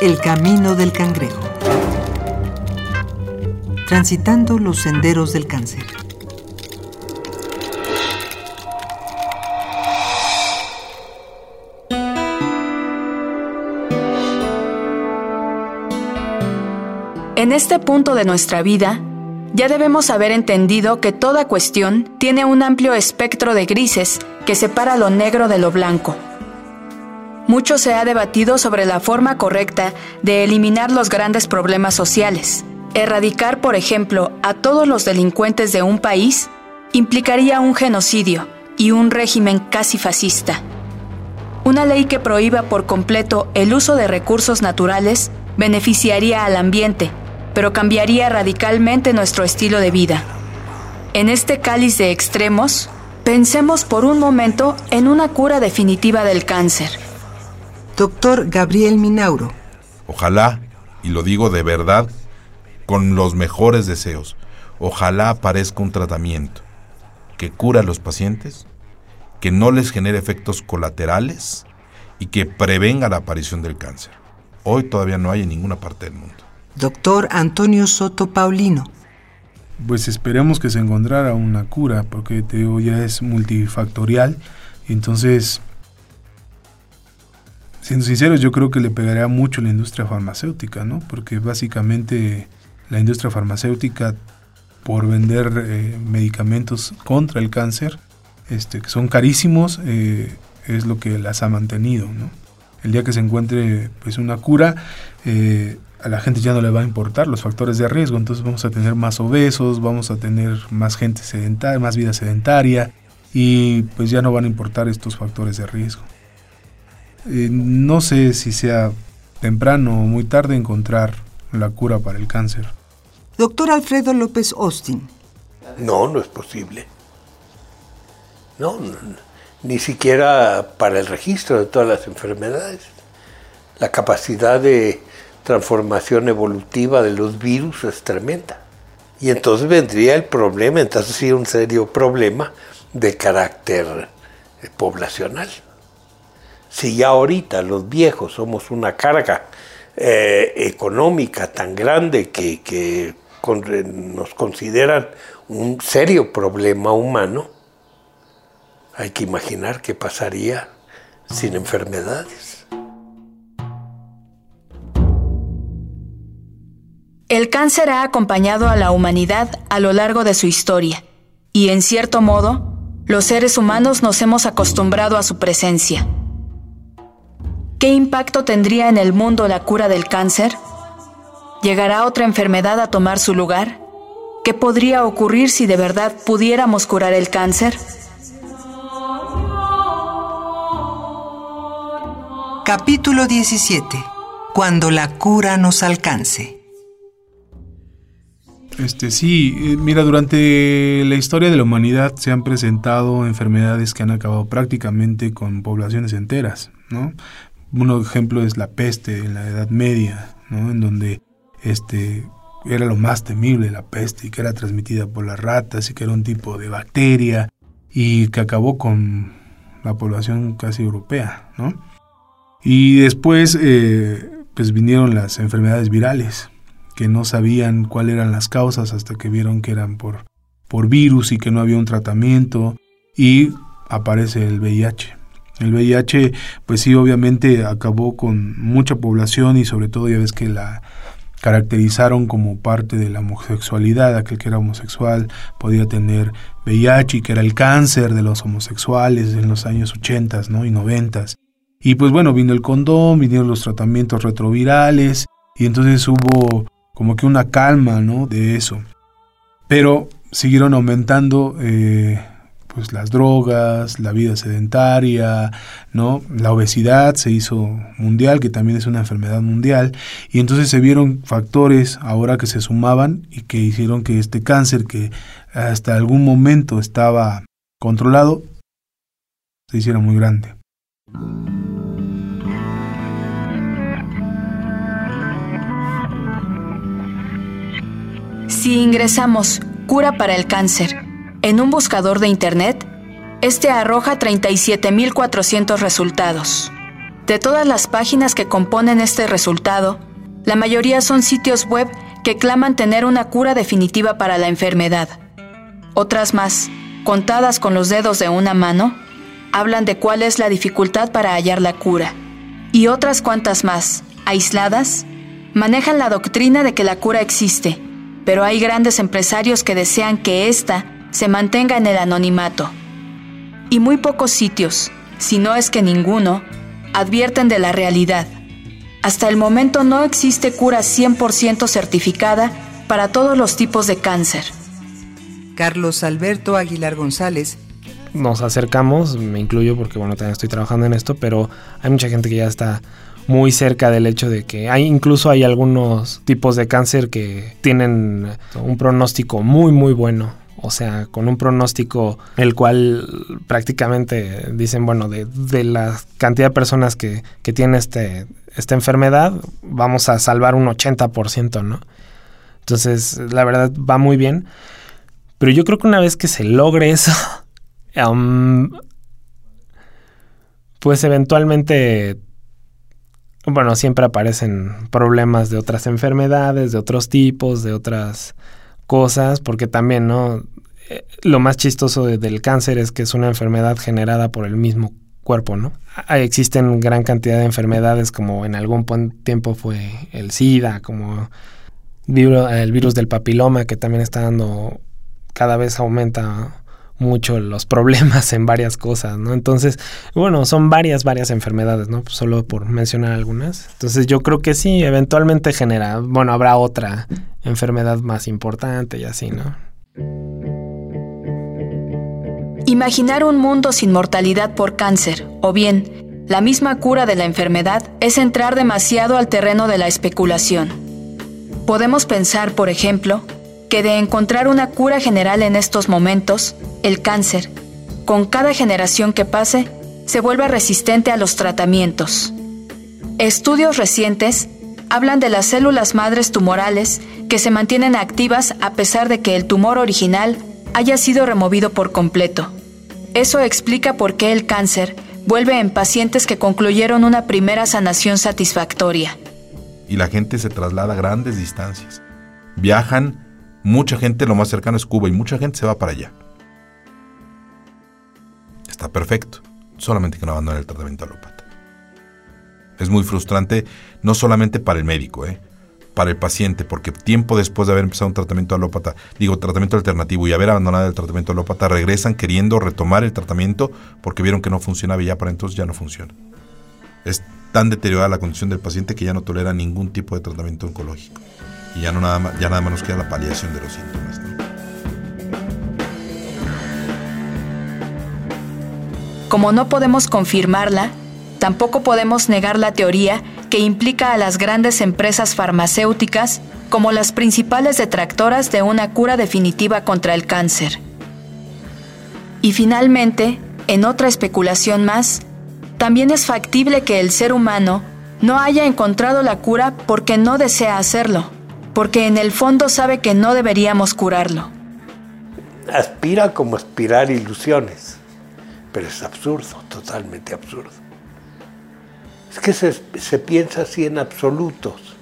El camino del cangrejo. Transitando los senderos del cáncer. En este punto de nuestra vida, ya debemos haber entendido que toda cuestión tiene un amplio espectro de grises que separa lo negro de lo blanco. Mucho se ha debatido sobre la forma correcta de eliminar los grandes problemas sociales. Erradicar, por ejemplo, a todos los delincuentes de un país implicaría un genocidio y un régimen casi fascista. Una ley que prohíba por completo el uso de recursos naturales beneficiaría al ambiente pero cambiaría radicalmente nuestro estilo de vida. En este cáliz de extremos, pensemos por un momento en una cura definitiva del cáncer. Doctor Gabriel Minauro. Ojalá, y lo digo de verdad, con los mejores deseos, ojalá aparezca un tratamiento que cura a los pacientes, que no les genere efectos colaterales y que prevenga la aparición del cáncer. Hoy todavía no hay en ninguna parte del mundo doctor Antonio Soto Paulino. Pues esperemos que se encontrara una cura, porque te digo, ya es multifactorial. entonces, siendo sinceros, yo creo que le pegaría mucho la industria farmacéutica, ¿no? Porque básicamente la industria farmacéutica, por vender eh, medicamentos contra el cáncer, este, que son carísimos, eh, es lo que las ha mantenido. El día que se encuentre pues una cura, eh, a la gente ya no le va a importar los factores de riesgo, entonces vamos a tener más obesos, vamos a tener más gente sedentaria, más vida sedentaria y pues ya no van a importar estos factores de riesgo. Eh, no sé si sea temprano o muy tarde encontrar la cura para el cáncer. Doctor Alfredo López Austin. No, no es posible. No, ni siquiera para el registro de todas las enfermedades. La capacidad de transformación evolutiva de los virus es tremenda. Y entonces vendría el problema, entonces sí un serio problema de carácter eh, poblacional. Si ya ahorita los viejos somos una carga eh, económica tan grande que, nos consideran un serio problema humano, hay que imaginar qué pasaría sin enfermedades. El cáncer ha acompañado a la humanidad a lo largo de su historia, y en cierto modo, los seres humanos nos hemos acostumbrado a su presencia. ¿Qué impacto tendría en el mundo la cura del cáncer? ¿Llegará otra enfermedad a tomar su lugar? ¿Qué podría ocurrir si de verdad pudiéramos curar el cáncer? Capítulo 17. Cuando la cura nos alcance. Este sí, eh, mira, durante la historia de la humanidad se han presentado enfermedades que han acabado prácticamente con poblaciones enteras, ¿no? Un ejemplo es la peste en la Edad Media, ¿no? En donde este era lo más temible la peste y que era transmitida por las ratas y que era un tipo de bacteria y que acabó con la población casi europea, ¿no? Y después eh, pues vinieron las enfermedades virales, que no sabían cuáles eran las causas hasta que vieron que eran por, por virus y que no había un tratamiento y aparece el VIH. El VIH, pues sí, obviamente acabó con mucha población y sobre todo ya ves que la caracterizaron como parte de la homosexualidad, aquel que era homosexual podía tener VIH y que era el cáncer de los homosexuales en los años 80 ¿no? y 90. Y pues bueno, vino el condón, vinieron los tratamientos retrovirales y entonces hubo como que una calma, ¿no? De eso. Pero siguieron aumentando eh, pues las drogas, la vida sedentaria, ¿no? La obesidad se hizo mundial, que también es una enfermedad mundial, y entonces se vieron factores ahora que se sumaban y que hicieron que este cáncer que hasta algún momento estaba controlado se hiciera muy grande. Si ingresamos cura para el cáncer en un buscador de Internet, este arroja 37.400 resultados. De todas las páginas que componen este resultado, la mayoría son sitios web que claman tener una cura definitiva para la enfermedad. Otras más, contadas con los dedos de una mano, hablan de cuál es la dificultad para hallar la cura. Y otras cuantas más, aisladas, manejan la doctrina de que la cura existe, pero hay grandes empresarios que desean que ésta se mantenga en el anonimato. Y muy pocos sitios, si no es que ninguno, advierten de la realidad. Hasta el momento no existe cura 100% certificada para todos los tipos de cáncer. Carlos Alberto Aguilar González nos acercamos, me incluyo porque bueno, también estoy trabajando en esto, pero hay mucha gente que ya está muy cerca del hecho de que hay incluso hay algunos tipos de cáncer que tienen un pronóstico muy muy bueno o sea, con un pronóstico el cual prácticamente dicen, bueno, de, la cantidad de personas que, que tienen este, esta enfermedad, vamos a salvar un 80%, ¿no? Entonces, la verdad va muy bien. Pero yo creo que una vez que se logre eso, pues eventualmente, bueno, siempre aparecen problemas de otras enfermedades, de otros tipos, de otras cosas, porque también, ¿no? Eh, lo más chistoso del cáncer es que es una enfermedad generada por el mismo cuerpo, ¿no? Existen gran cantidad de enfermedades como en algún tiempo fue el SIDA, como el virus del papiloma que también está dando, cada vez aumenta mucho los problemas en varias cosas, ¿no? Entonces, bueno, son varias, varias enfermedades, ¿no? Solo por mencionar algunas. Entonces yo creo que sí, eventualmente genera, bueno, habrá otra enfermedad más importante y así, ¿no? Imaginar un mundo sin mortalidad por cáncer, o bien, la misma cura de la enfermedad, es entrar demasiado al terreno de la especulación. Podemos pensar, por ejemplo, que de encontrar una cura general en estos momentos, el cáncer, con cada generación que pase, se vuelve resistente a los tratamientos. Estudios recientes hablan de las células madres tumorales que se mantienen activas a pesar de que el tumor original haya sido removido por completo. Eso explica por qué el cáncer vuelve en pacientes que concluyeron una primera sanación satisfactoria. Y la gente se traslada a grandes distancias. Viajan Mucha gente, lo más cercano es Cuba y mucha gente se va para allá. Está perfecto, solamente que no abandonen el tratamiento alópata. Es muy frustrante, no solamente para el médico, ¿eh? para el paciente, porque tiempo después de haber empezado un tratamiento alópata, digo tratamiento alternativo y haber abandonado el tratamiento alópata, regresan queriendo retomar el tratamiento porque vieron que no funcionaba y ya para entonces ya no funciona. Es tan deteriorada la condición del paciente que ya no tolera ningún tipo de tratamiento oncológico y ya, no nada, más, ya nada más nos queda la paliación de los síntomas. Como no podemos confirmarla, tampoco podemos negar la teoría que implica a las grandes empresas farmacéuticas como las principales detractoras de una cura definitiva contra el cáncer. Y finalmente, en otra especulación más, también es factible que el ser humano no haya encontrado la cura porque no desea hacerlo porque en el fondo sabe que no deberíamos curarlo. Aspira como aspirar ilusiones, pero es absurdo, totalmente absurdo. Es que se, piensa así en absolutos.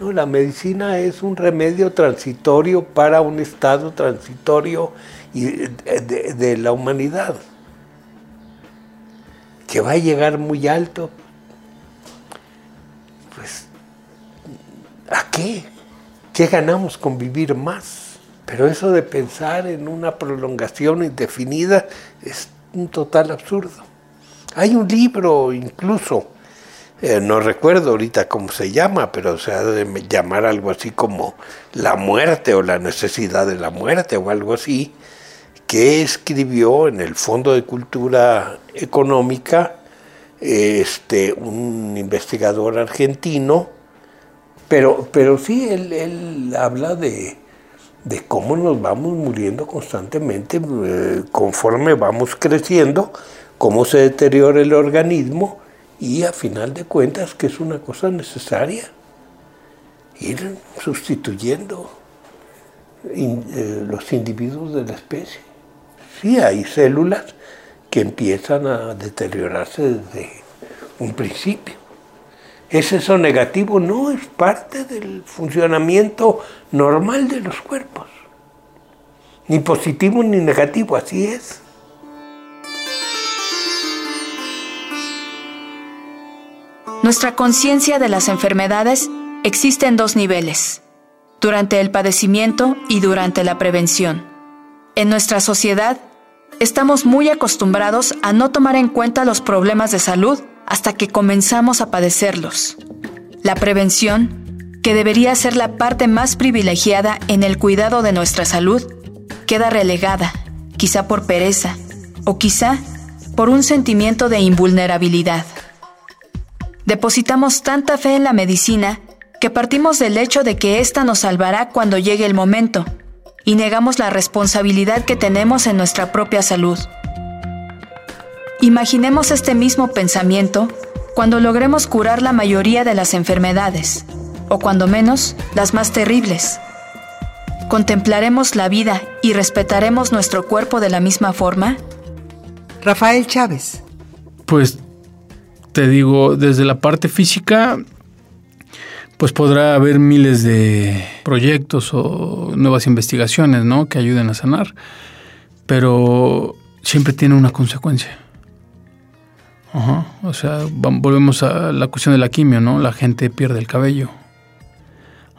No, la medicina es un remedio transitorio para un estado transitorio de, de la humanidad, que va a llegar muy alto. Pues, ¿a qué? ¿Qué ganamos con vivir más? Pero eso de pensar en una prolongación indefinida es un total absurdo. Hay un libro incluso, eh, no recuerdo ahorita cómo se llama, pero se ha de llamar algo así como La muerte o la necesidad de la muerte o algo así, que escribió en el Fondo de Cultura Económica este, un investigador argentino pero, pero sí, él, habla de, cómo nos vamos muriendo constantemente eh, conforme vamos creciendo, cómo se deteriora el organismo y a final de cuentas que es una cosa necesaria ir sustituyendo eh, los individuos de la especie. Sí, hay células que empiezan a deteriorarse desde un principio. ¿Es eso negativo? No, es parte del funcionamiento normal de los cuerpos. Ni positivo ni negativo, así es. Nuestra conciencia de las enfermedades existe en dos niveles, durante el padecimiento y durante la prevención. En nuestra sociedad, estamos muy acostumbrados a no tomar en cuenta los problemas de salud hasta que comenzamos a padecerlos. La prevención, que debería ser la parte más privilegiada en el cuidado de nuestra salud, queda relegada, quizá por pereza o quizá por un sentimiento de invulnerabilidad. Depositamos tanta fe en la medicina que partimos del hecho de que ésta nos salvará cuando llegue el momento y negamos la responsabilidad que tenemos en nuestra propia salud. Imaginemos este mismo pensamiento cuando logremos curar la mayoría de las enfermedades, o cuando menos las más terribles. ¿Contemplaremos la vida y respetaremos nuestro cuerpo de la misma forma? Rafael Chávez. Pues te digo, desde la parte física, pues podrá haber miles de proyectos o nuevas investigaciones, ¿no? Que ayuden a sanar, pero siempre tiene una consecuencia. Ajá. O sea, volvemos a la cuestión de la quimio, ¿no? La gente pierde el cabello.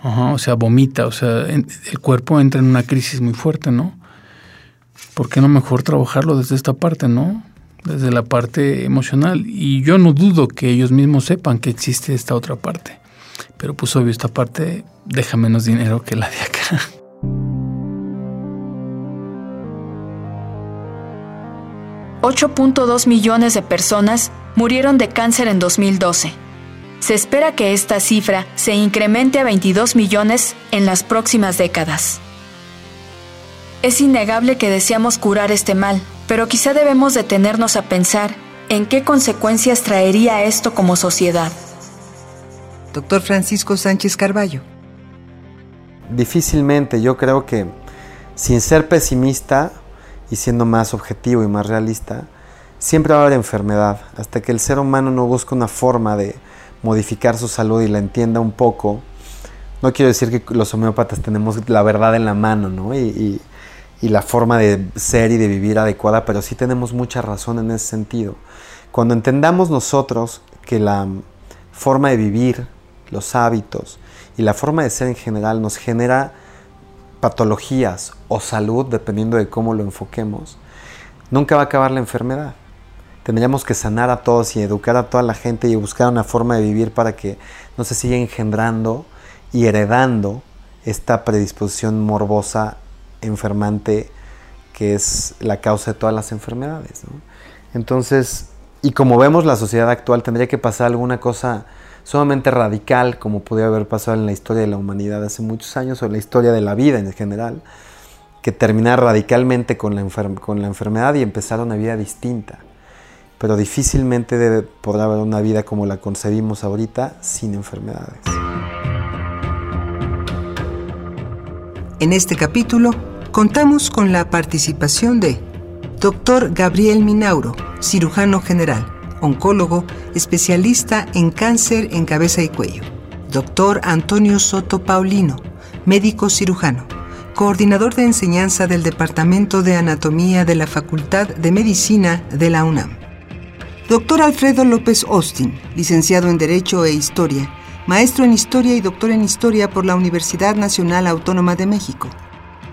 Ajá. O sea, vomita, o sea, el cuerpo entra en una crisis muy fuerte, ¿no? ¿Por qué no mejor trabajarlo desde esta parte, ¿no? Desde la parte emocional. Y yo no dudo que ellos mismos sepan que existe esta otra parte. Pero pues obvio, esta parte deja menos dinero que la de acá. ...8.2 millones de personas murieron de cáncer en 2012. Se espera que esta cifra se incremente a 22 millones en las próximas décadas. Es innegable que deseamos curar este mal, pero quizá debemos detenernos a pensar en qué consecuencias traería esto como sociedad doctor Francisco Sánchez Carballo. Difícilmente, yo creo que sin ser pesimista y siendo más objetivo y más realista, siempre va a haber enfermedad, hasta que el ser humano no busca una forma de modificar su salud y la entienda un poco. No quiero decir que los homeópatas tenemos la verdad en la mano, ¿no? Y, y la forma de ser y de vivir adecuada, pero sí tenemos mucha razón en ese sentido. Cuando entendamos nosotros que la forma de vivir los hábitos y la forma de ser en general nos genera patologías o salud, dependiendo de cómo lo enfoquemos, nunca va a acabar la enfermedad. Tendríamos que sanar a todos y educar a toda la gente y buscar una forma de vivir para que no se siga engendrando y heredando esta predisposición morbosa, enfermante, que es la causa de todas las enfermedades. Entonces, y como vemos la sociedad actual, tendría que pasar alguna cosa sumamente radical como podía haber pasado en la historia de la humanidad hace muchos años o en la historia de la vida en general, que terminar radicalmente con la, enfermedad y empezar una vida distinta. Pero difícilmente podrá haber una vida como la concebimos ahorita sin enfermedades. En este capítulo contamos con la participación de Dr. Gabriel Minauro, cirujano general oncólogo, especialista en cáncer en cabeza y cuello. Doctor Antonio Soto Paulino, médico cirujano, coordinador de enseñanza del Departamento de Anatomía de la Facultad de Medicina de la UNAM. Doctor Alfredo López Austin, licenciado en Derecho e Historia, maestro en Historia y doctor en Historia por la Universidad Nacional Autónoma de México.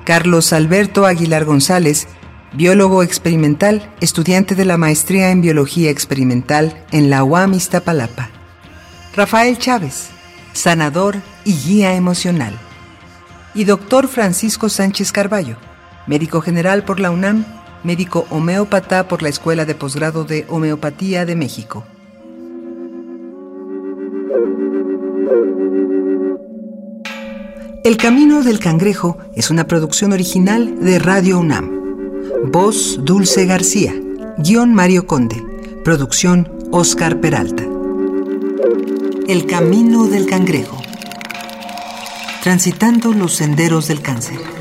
Carlos Alberto Aguilar González, biólogo experimental, estudiante de la maestría en biología experimental en la UAM Iztapalapa. Rafael Chávez, sanador y guía emocional. Y doctor Francisco Sánchez Carballo, médico general por la UNAM, médico homeópata por la Escuela de Posgrado de Homeopatía de México. El Camino del Cangrejo es una producción original de Radio UNAM. Voz Dulce García. Guión Mario Conde. Producción Oscar Peralta. El Camino del Cangrejo. Transitando los senderos del cáncer.